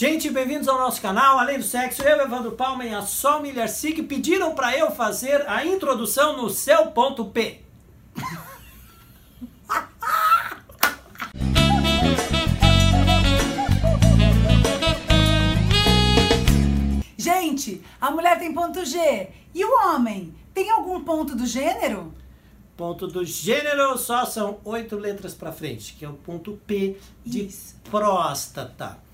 Gente, bem-vindos ao nosso canal. Além do sexo, eu, Evandro Palma e a Sol Milharcic pediram para eu fazer a introdução no seu ponto P. Gente, a mulher tem ponto G. E o homem? Tem algum ponto do gênero? Ponto do gênero só são oito letras para frente, que é o ponto P de Isso. próstata.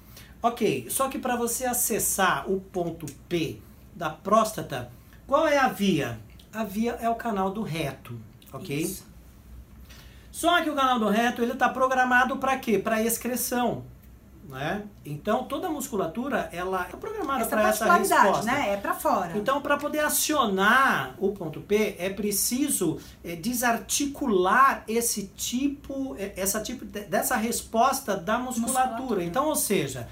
Ok, só que para você acessar o ponto P da próstata, qual é a via? A via é o canal do reto, ok? Isso. Só que o canal do reto ele está programado para quê? Para excreção, né? Então toda a musculatura ela é programada para essa resposta. né? É pra fora. Então, para poder acionar o ponto P, é preciso é, desarticular esse tipo, é, essa tipo de- dessa resposta da musculatura. Musculatura. Então, ou seja,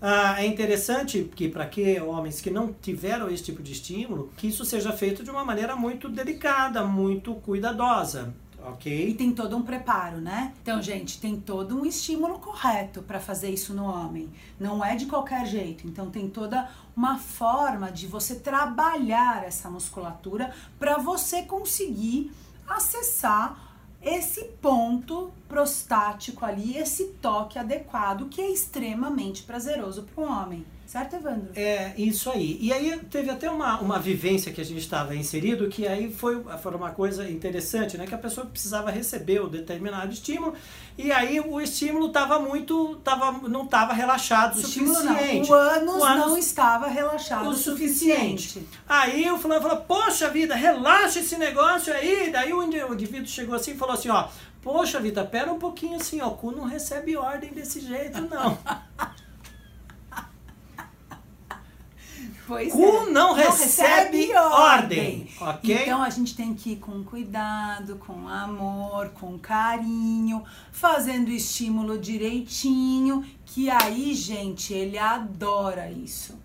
ah, é interessante que para que homens que não tiveram esse tipo de estímulo, que isso seja feito de uma maneira muito delicada, muito cuidadosa, E ok? tem todo um preparo, né? Então, gente, tem todo um estímulo correto para fazer isso no homem. Não é de qualquer jeito. Então, tem toda uma forma de você trabalhar essa musculatura para você conseguir acessar esse ponto prostático ali, esse toque adequado que é extremamente prazeroso para o homem. Certo, Evandro? É isso aí. E aí teve até uma, uma vivência que a gente estava inserido, que aí foi, foi uma coisa interessante, né? Que a pessoa precisava receber o determinado estímulo, e aí o estímulo estava muito. Tava, não estava relaxado o suficiente. não. O ânus, O ânus não estava relaxado o suficiente. suficiente. Aí o fulano falou, poxa vida, relaxa esse negócio aí. Daí o indivíduo chegou assim e falou assim, ó, poxa vida, pera um pouquinho assim, ó, o cu não recebe ordem desse jeito, não. Pois Cu é. não recebe ordem, ok? Então a gente tem que ir com cuidado, com amor, com carinho, fazendo estímulo direitinho, que aí, gente, ele adora isso.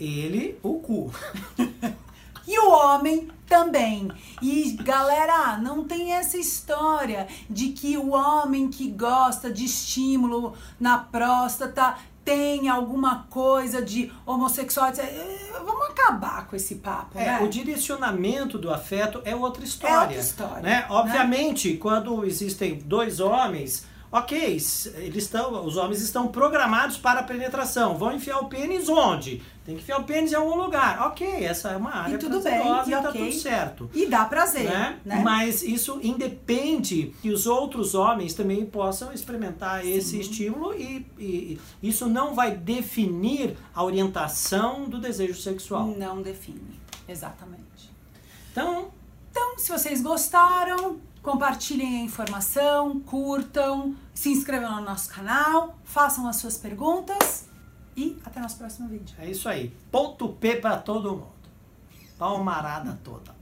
Ele, o cu. E o homem também. E galera, não tem essa história de que o homem que gosta de estímulo na próstata tem alguma coisa de homossexual. etc. Eh, Vamos acabar com esse papo, É, né? o direcionamento do afeto é outra história. outra história, Né? né? Obviamente, quando existem dois homens, ok, eles estão, os homens estão programados para a penetração. Vão enfiar o pênis onde? Tem que enfiar o pênis em algum lugar. Ok, essa é uma área E tudo bem, e tá ok. tudo certo. E dá prazer, Né? né? Mas isso independe que os outros homens também possam experimentar esse estímulo e, e isso não vai definir a orientação do desejo sexual. Não define, exatamente. Então, se vocês gostaram, compartilhem a informação, curtam, se inscrevam no nosso canal, façam as suas perguntas e até nosso próximo vídeo. É isso aí. Ponto P pra todo mundo. Palmarada toda.